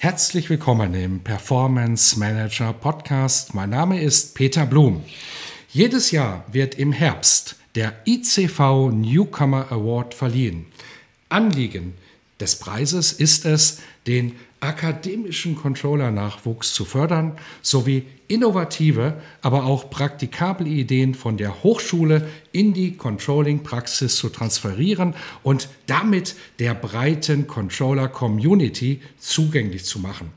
Herzlich willkommen im Performance Manager Podcast. Mein Name ist Peter Blum. Jedes Jahr wird im Herbst der ICV Newcomer Award verliehen. Anliegen des Preises ist es, den akademischen Controller-Nachwuchs zu fördern sowie innovative, aber auch praktikable Ideen von der Hochschule in die Controlling-Praxis zu transferieren und damit der breiten Controller-Community zugänglich zu machen.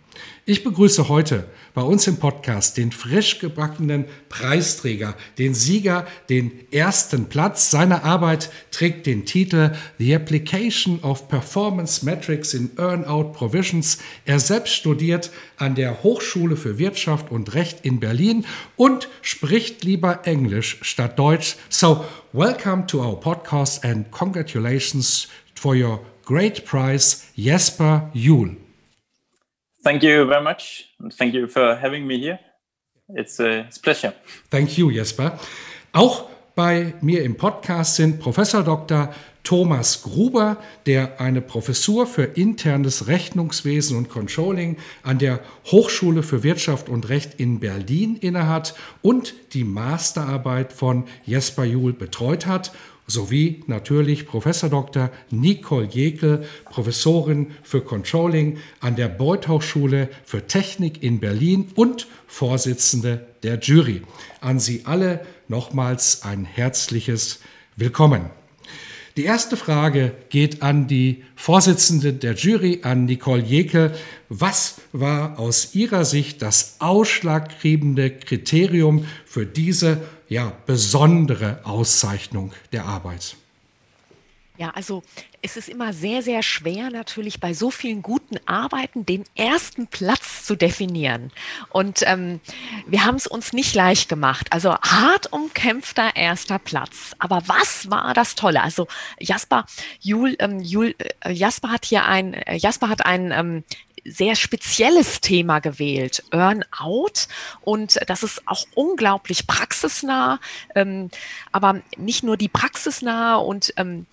Ich begrüße heute bei uns im Podcast den frisch gebackenen Preisträger, den Sieger, den ersten Platz. Seine Arbeit trägt den Titel The Application of Performance Metrics in Earnout Provisions. Er selbst studiert an der Hochschule für Wirtschaft und Recht in Berlin und spricht lieber Englisch statt Deutsch. So, welcome to our podcast and congratulations for your great prize, Jesper Juhl. Thank you very much. And thank you for having me here. It's a, it's a pleasure. Thank you, Jesper. Auch bei mir im Podcast sind Professor Dr. Thomas Gruber, der eine Professur für internes Rechnungswesen und Controlling an der Hochschule für Wirtschaft und Recht in Berlin innehat und die Masterarbeit von Jesper Juhl betreut hat sowie natürlich Professor Dr. Nicole Jekel, Professorin für Controlling an der Beuth Hochschule für Technik in Berlin und Vorsitzende der Jury. An Sie alle nochmals ein herzliches Willkommen. Die erste Frage geht an die Vorsitzende der Jury, an Nicole Jekel. Was war aus Ihrer Sicht das ausschlaggebende Kriterium für diese ja, besondere Auszeichnung der Arbeit? Ja, also es ist immer sehr, sehr schwer natürlich bei so vielen guten Arbeiten den ersten Platz zu definieren. Und ähm, wir haben es uns nicht leicht gemacht. Also hart umkämpfter erster Platz. Aber was war das Tolle? Also Jasper, Jul, ähm, Jul, äh, Jasper hat hier ein, äh, Jasper hat ein ähm, sehr spezielles Thema gewählt, Earn-out. Und das ist auch unglaublich praxisnah, ähm, aber nicht nur die praxisnah und ähm,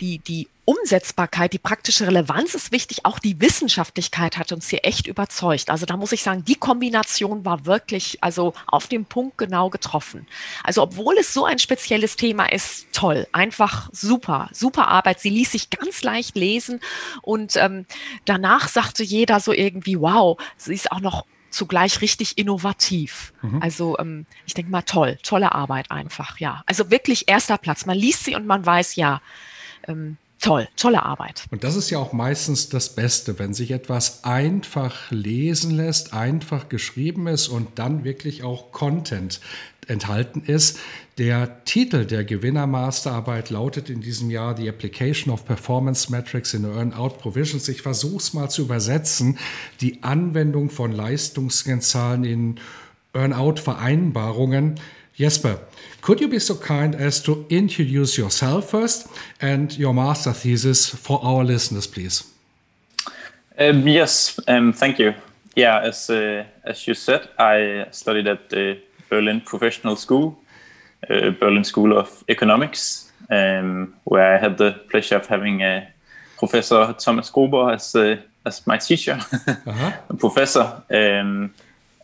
die, die Umsetzbarkeit, die praktische Relevanz ist wichtig, auch die Wissenschaftlichkeit hat uns hier echt überzeugt. Also da muss ich sagen, die Kombination war wirklich also auf den Punkt genau getroffen. Also obwohl es so ein spezielles Thema ist, toll, einfach super, super Arbeit. Sie ließ sich ganz leicht lesen und ähm, danach sagte jeder so irgendwie, wow, sie ist auch noch zugleich richtig innovativ. Mhm. Also ähm, ich denke mal toll, tolle Arbeit einfach, ja. Also wirklich erster Platz. Man liest sie und man weiß, ja, ähm, toll, tolle Arbeit. Und das ist ja auch meistens das Beste, wenn sich etwas einfach lesen lässt, einfach geschrieben ist und dann wirklich auch Content enthalten ist. Der Titel der Gewinnermasterarbeit lautet in diesem Jahr The Application of Performance Metrics in Earn-out Provisions. Ich versuche es mal zu übersetzen. Die Anwendung von Leistungskennzahlen in Earn-out-Vereinbarungen. Jesper, could you be so kind as to introduce yourself first and your master thesis for our listeners, please? Um, yes, um, thank you. Yeah, as uh, as you said, I studied at the Berlin Professional School, uh, Berlin School of Economics, um, where I had the pleasure of having uh, Professor Thomas Gruber as uh, as my teacher, -huh. professor, um,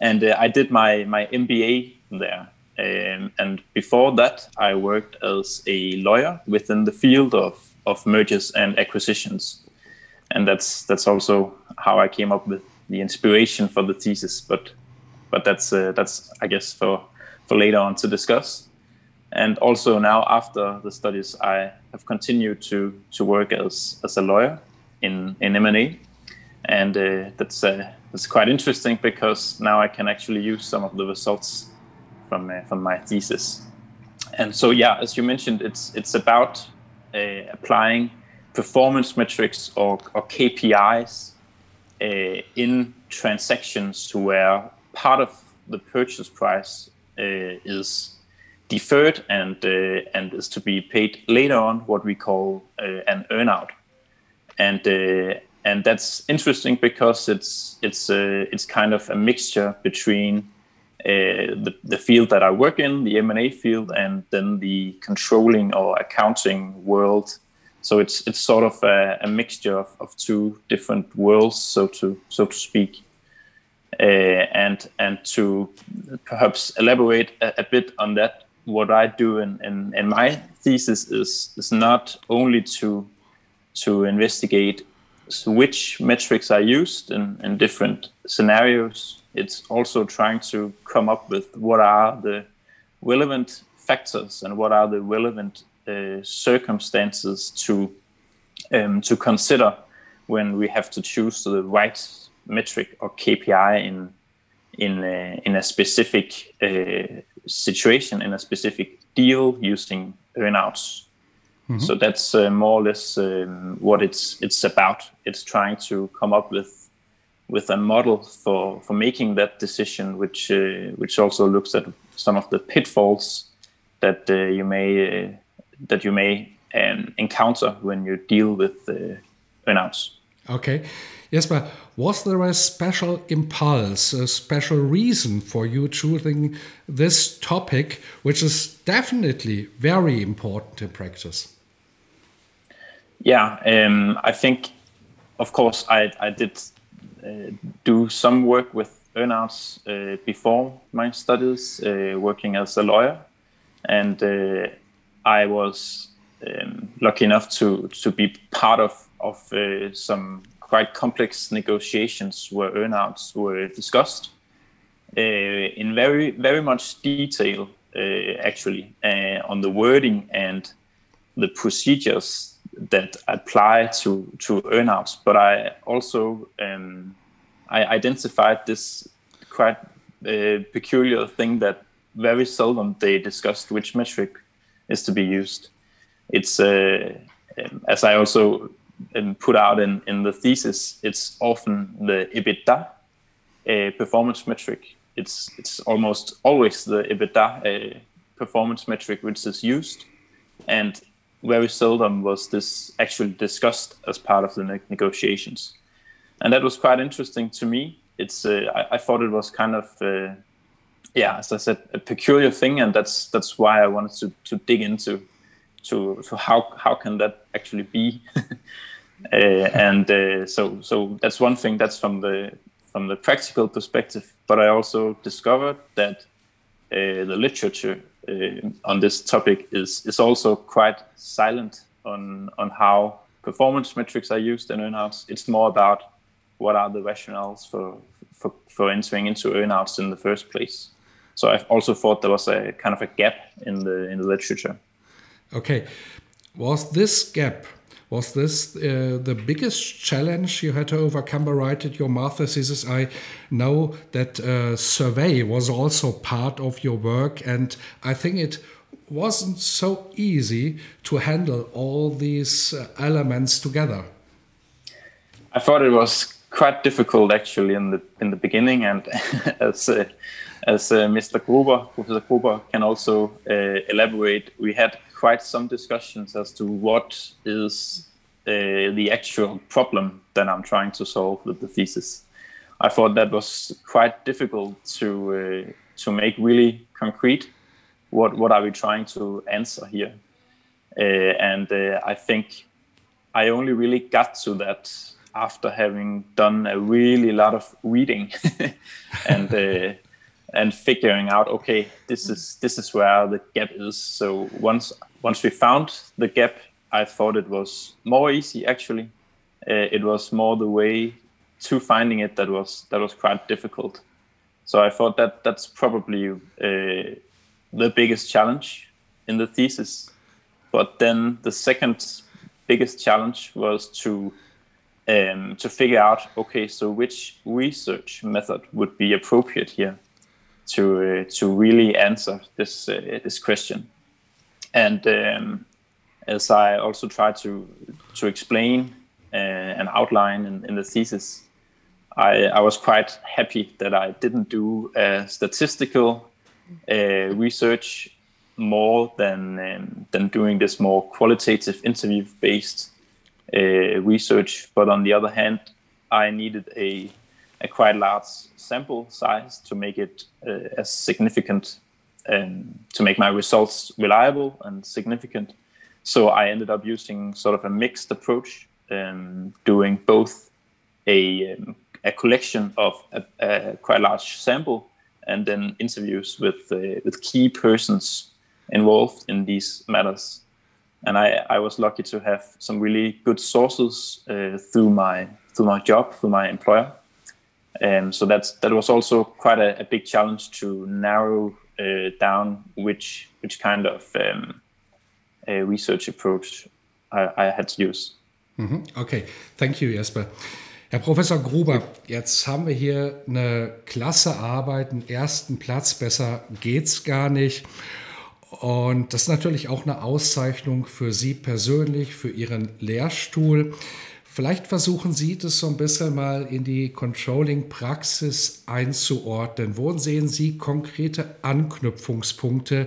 and uh, I did my my MBA there. Um, and before that, I worked as a lawyer within the field of, of mergers and acquisitions. And that's that's also how I came up with the inspiration for the thesis. But but that's uh, that's I guess for for later on to discuss. And also now after the studies, I have continued to to work as as a lawyer in in M and A, and uh, that's uh, that's quite interesting because now I can actually use some of the results from uh, from my thesis. And so, yeah, as you mentioned, it's it's about uh, applying performance metrics or, or KPIs uh, in transactions to where part of the purchase price uh, is deferred and uh, and is to be paid later on, what we call uh, an earnout, and uh, and that's interesting because it's it's it's kind of a mixture between the the field that I work in, the M and A field, and then the controlling or accounting world so it's it's sort of a, a mixture of, of, two different worlds, so to so to speak. Uh, and and to perhaps elaborate a, a, bit on that, what I do in, in, in my thesis is is not only to to investigate which metrics are used in, in different scenarios. It's also trying to come up with what are the relevant factors and what are the relevant uh, circumstances to um, to consider when we have to choose the right metric or KPI in in a, in a specific uh, situation in a specific deal using earnouts. Mm-hmm. So that's uh, more or less um, what it's it's about. It's trying to come up with with a model for for making that decision, which uh, which also looks at some of the pitfalls that uh, you may uh, that you may um, encounter when you deal with uh, earnouts. Okay. Yes, but was there a special impulse, a special reason for you choosing this topic, which is definitely very important in practice? Yeah, um, I think, of course, I, I did do some work with earnouts uh, before my studies, uh, working as a lawyer. And uh, I was um, lucky enough to to be part of of uh, some quite complex negotiations where earnouts were discussed uh, in very very much detail uh, actually uh, on the wording and the procedures that apply to to earnouts. But I also um, I identified this quite uh, peculiar thing that very seldom they discussed which metric is to be used. It's uh, um, as I also um, put out in, in the thesis, it's often the EBITDA uh, performance metric. It's it's almost always the EBITDA uh, performance metric which is used, and very seldom was this actually discussed as part of the ne- negotiations, and that was quite interesting to me. It's uh, I, I, thought it was kind of uh, yeah, as I said, a peculiar thing, and that's that's why I wanted to to dig into to to how how can that actually be, uh, and uh, so so that's one thing. That's from the from the practical perspective, but I also discovered that the literature uh, on this topic is is also quite silent on on how performance metrics are used in earnouts. It's more about what are the rationales for for, for entering into earnouts in the first place. So I've also thought there was a kind of a gap in the in the literature. Okay, was this gap was this uh, the biggest challenge you had to overcome by writing your master thesis? I know that uh, survey was also part of your work, and I think it wasn't so easy to handle all these uh, elements together. I thought it was quite difficult actually in the in the beginning, and as uh, as uh, Mr. Gruber, Professor Gruber, can also uh, elaborate, we had quite some discussions as to what is uh, the actual problem that I'm trying to solve with the thesis. I thought that was quite difficult to uh, to make really concrete. What what are we trying to answer here? Uh, and uh, I think I only really got to that after having done a really lot of reading and and figuring out okay this is this is where the gap is. So once once we found the gap i thought it was more easy actually. Uh, it was more the way to finding it that was that was quite difficult. So i thought that that's probably uh, the biggest challenge in the thesis. But then the second biggest challenge was to um, to figure out okay so which research method would be appropriate here to uh, to really answer this uh, this question. And um, as I also tried to to explain uh, an outline in, in the thesis, I, I was quite happy that I didn't do uh, statistical uh, research more than um, than doing this more qualitative interview based uh, research. But on the other hand, I needed a a quite large sample size to make it uh, as significant and to make my results reliable and significant. So I ended up using sort of a mixed approach, um, doing both a, um, a collection of a, a, quite large sample and then interviews with uh, with key persons involved in these matters. And I, I was lucky to have some really good sources uh, through my through my job, through my employer. Um, so that's that was also quite a, a big challenge to narrow uh, down which which kind of um, research approach I, I, had to use. Mhm. Okay, thank you, Jesper. Herr Professor Gruber, jetzt haben wir hier eine klasse Arbeit, einen ersten Platz, besser geht's gar nicht. Und das ist natürlich auch eine Auszeichnung für Sie persönlich, für Ihren Lehrstuhl. Vielleicht versuchen Sie das so ein bisschen mal in die Controlling-Praxis einzuordnen. Wo sehen Sie konkrete Anknüpfungspunkte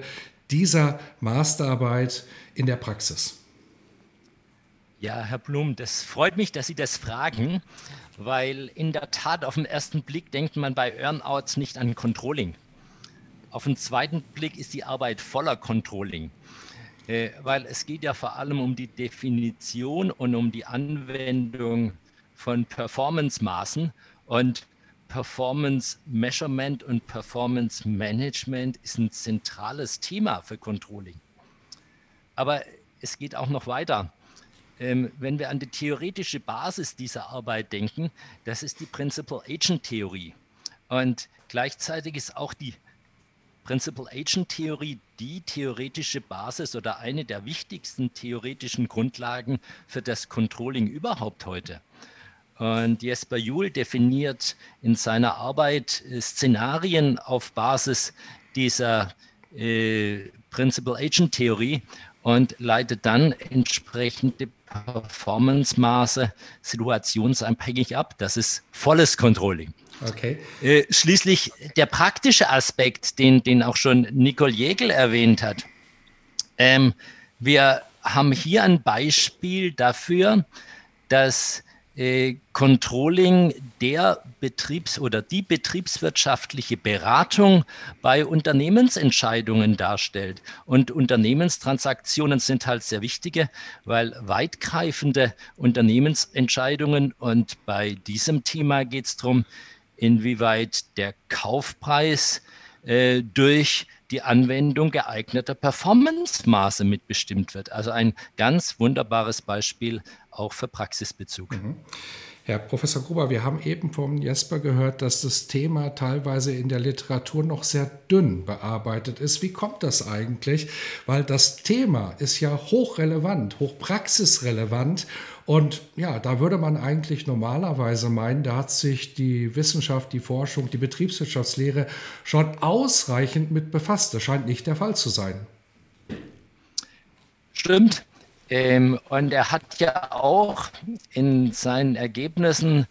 dieser Masterarbeit in der Praxis? Ja, Herr Blum, das freut mich, dass Sie das fragen, weil in der Tat auf den ersten Blick denkt man bei Earnouts nicht an Controlling. Auf den zweiten Blick ist die Arbeit voller Controlling. Äh, weil es geht ja vor allem um die Definition und um die Anwendung von Performance-Maßen und Performance Measurement und Performance Management ist ein zentrales Thema für Controlling. Aber es geht auch noch weiter. Ähm, wenn wir an die theoretische Basis dieser Arbeit denken, das ist die Principal Agent Theorie. Und gleichzeitig ist auch die Principal Agent Theorie die theoretische Basis oder eine der wichtigsten theoretischen Grundlagen für das Controlling überhaupt heute. Und Jesper Juhl definiert in seiner Arbeit äh, Szenarien auf Basis dieser äh, Principal Agent Theorie und leitet dann entsprechende Performance-Maße situationsabhängig ab. Das ist volles Controlling. Okay. Äh, schließlich der praktische Aspekt, den, den auch schon Nicole Jägel erwähnt hat. Ähm, wir haben hier ein Beispiel dafür, dass äh, Controlling der Betriebs- oder die betriebswirtschaftliche Beratung bei Unternehmensentscheidungen darstellt. Und Unternehmenstransaktionen sind halt sehr wichtige, weil weitgreifende Unternehmensentscheidungen und bei diesem Thema geht es darum, inwieweit der Kaufpreis äh, durch die Anwendung geeigneter Performance-Maße mitbestimmt wird. Also ein ganz wunderbares Beispiel auch für Praxisbezug. Mhm. Herr Professor Gruber, wir haben eben vom Jesper gehört, dass das Thema teilweise in der Literatur noch sehr dünn bearbeitet ist. Wie kommt das eigentlich? Weil das Thema ist ja hochrelevant, hochpraxisrelevant. Und ja, da würde man eigentlich normalerweise meinen, da hat sich die Wissenschaft, die Forschung, die Betriebswirtschaftslehre schon ausreichend mit befasst. Das scheint nicht der Fall zu sein. Stimmt. Ähm, und er hat ja auch in seinen Ergebnissen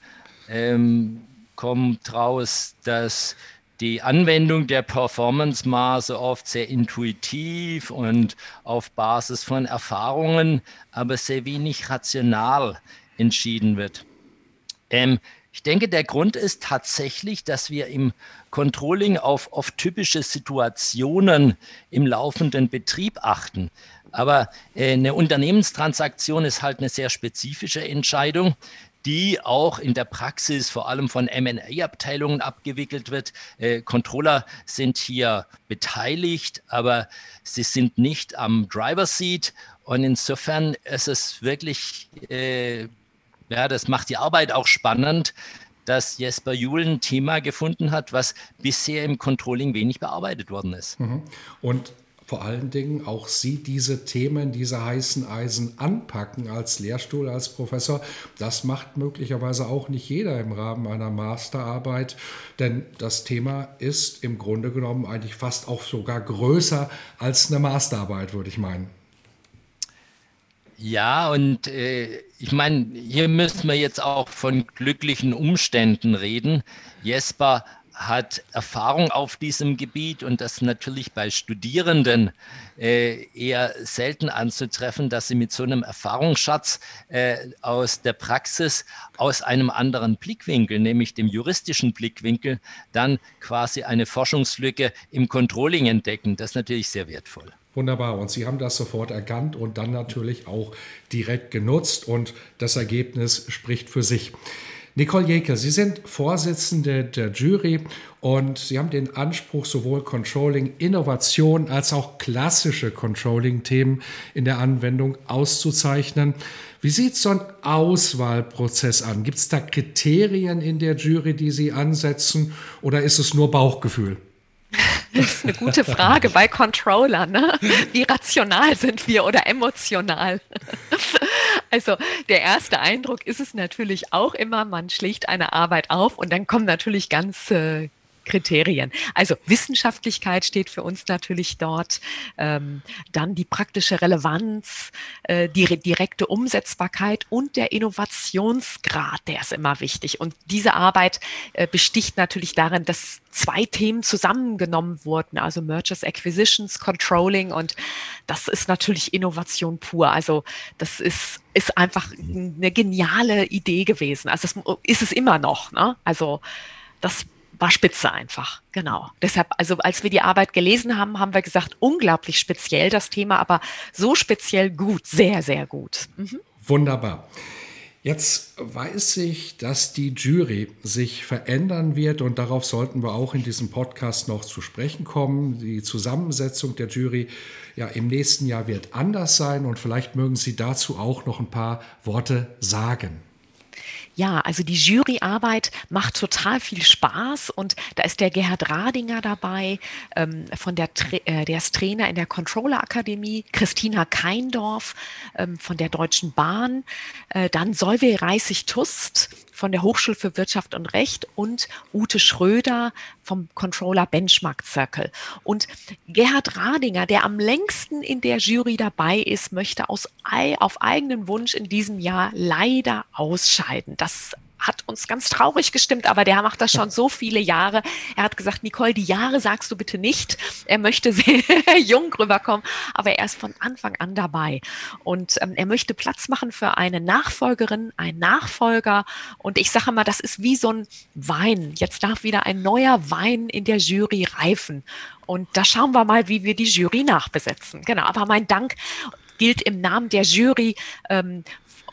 ähm, kommt raus, dass die Anwendung der Performance-Maße oft sehr intuitiv und auf Basis von Erfahrungen, aber sehr wenig rational entschieden wird. Ähm, ich denke, der Grund ist tatsächlich, dass wir im Controlling auf oft typische Situationen im laufenden Betrieb achten. Aber äh, eine Unternehmenstransaktion ist halt eine sehr spezifische Entscheidung, die auch in der Praxis vor allem von MA-Abteilungen abgewickelt wird. Äh, Controller sind hier beteiligt, aber sie sind nicht am Driver Seat. Und insofern ist es wirklich, äh, ja, das macht die Arbeit auch spannend, dass Jesper Juhl ein Thema gefunden hat, was bisher im Controlling wenig bearbeitet worden ist. Mhm. Und vor allen Dingen auch Sie diese Themen, diese heißen Eisen anpacken als Lehrstuhl, als Professor. Das macht möglicherweise auch nicht jeder im Rahmen einer Masterarbeit, denn das Thema ist im Grunde genommen eigentlich fast auch sogar größer als eine Masterarbeit, würde ich meinen. Ja, und äh, ich meine, hier müssen wir jetzt auch von glücklichen Umständen reden. Jesper hat Erfahrung auf diesem Gebiet und das natürlich bei Studierenden äh, eher selten anzutreffen, dass sie mit so einem Erfahrungsschatz äh, aus der Praxis, aus einem anderen Blickwinkel, nämlich dem juristischen Blickwinkel, dann quasi eine Forschungslücke im Controlling entdecken. Das ist natürlich sehr wertvoll. Wunderbar. Und Sie haben das sofort erkannt und dann natürlich auch direkt genutzt und das Ergebnis spricht für sich. Nicole Jäcke, Sie sind Vorsitzende der Jury und Sie haben den Anspruch, sowohl Controlling, Innovation als auch klassische Controlling-Themen in der Anwendung auszuzeichnen. Wie sieht so ein Auswahlprozess an? Gibt es da Kriterien in der Jury, die Sie ansetzen oder ist es nur Bauchgefühl? Das ist eine gute Frage bei Controllern. Ne? Wie rational sind wir oder emotional? Also der erste Eindruck ist es natürlich auch immer, man schlägt eine Arbeit auf und dann kommen natürlich ganz äh, Kriterien. Also Wissenschaftlichkeit steht für uns natürlich dort, ähm, dann die praktische Relevanz, äh, die direkte Umsetzbarkeit und der Innovationsgrad, der ist immer wichtig. Und diese Arbeit äh, besticht natürlich darin, dass zwei Themen zusammengenommen wurden, also Mergers, Acquisitions, Controlling und das ist natürlich Innovation pur. Also das ist, ist einfach eine geniale Idee gewesen. Also das ist es immer noch. Ne? Also das war spitze einfach. Genau. Deshalb, also als wir die Arbeit gelesen haben, haben wir gesagt, unglaublich speziell das Thema, aber so speziell gut, sehr, sehr gut. Mhm. Wunderbar. Jetzt weiß ich, dass die Jury sich verändern wird und darauf sollten wir auch in diesem Podcast noch zu sprechen kommen. Die Zusammensetzung der Jury ja im nächsten Jahr wird anders sein und vielleicht mögen Sie dazu auch noch ein paar Worte sagen. Ja, also die Juryarbeit macht total viel Spaß und da ist der Gerhard Radinger dabei, ähm, von der, äh, der ist Trainer in der Controller Akademie, Christina Keindorf ähm, von der Deutschen Bahn, äh, dann Solveig Reissig-Tust von der Hochschule für Wirtschaft und Recht und Ute Schröder vom Controller Benchmark Circle. Und Gerhard Radinger, der am längsten in der Jury dabei ist, möchte aus, auf eigenen Wunsch in diesem Jahr leider ausscheiden. Das hat uns ganz traurig gestimmt, aber der macht das schon so viele Jahre. Er hat gesagt, Nicole, die Jahre sagst du bitte nicht. Er möchte sehr jung rüberkommen, aber er ist von Anfang an dabei. Und ähm, er möchte Platz machen für eine Nachfolgerin, einen Nachfolger. Und ich sage mal, das ist wie so ein Wein. Jetzt darf wieder ein neuer Wein in der Jury reifen. Und da schauen wir mal, wie wir die Jury nachbesetzen. Genau, aber mein Dank gilt im Namen der Jury ähm,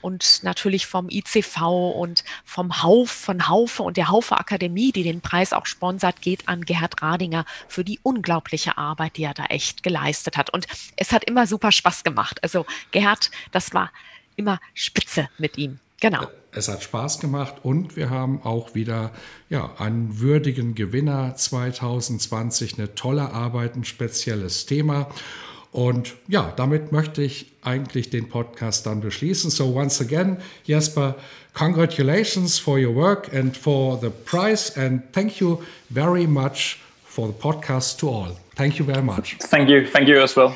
und natürlich vom ICV und vom Hauf, von Haufe und der Haufe Akademie, die den Preis auch sponsert, geht an Gerhard Radinger für die unglaubliche Arbeit, die er da echt geleistet hat. Und es hat immer super Spaß gemacht. Also Gerhard, das war immer spitze mit ihm. Genau. Es hat Spaß gemacht und wir haben auch wieder ja, einen würdigen Gewinner 2020, eine tolle Arbeit, ein spezielles Thema. Und ja, damit möchte ich eigentlich den Podcast dann beschließen. So once again, Jesper, congratulations for your work and for the prize and thank you very much for the podcast to all. Thank you very much. Thank you. Thank you as well.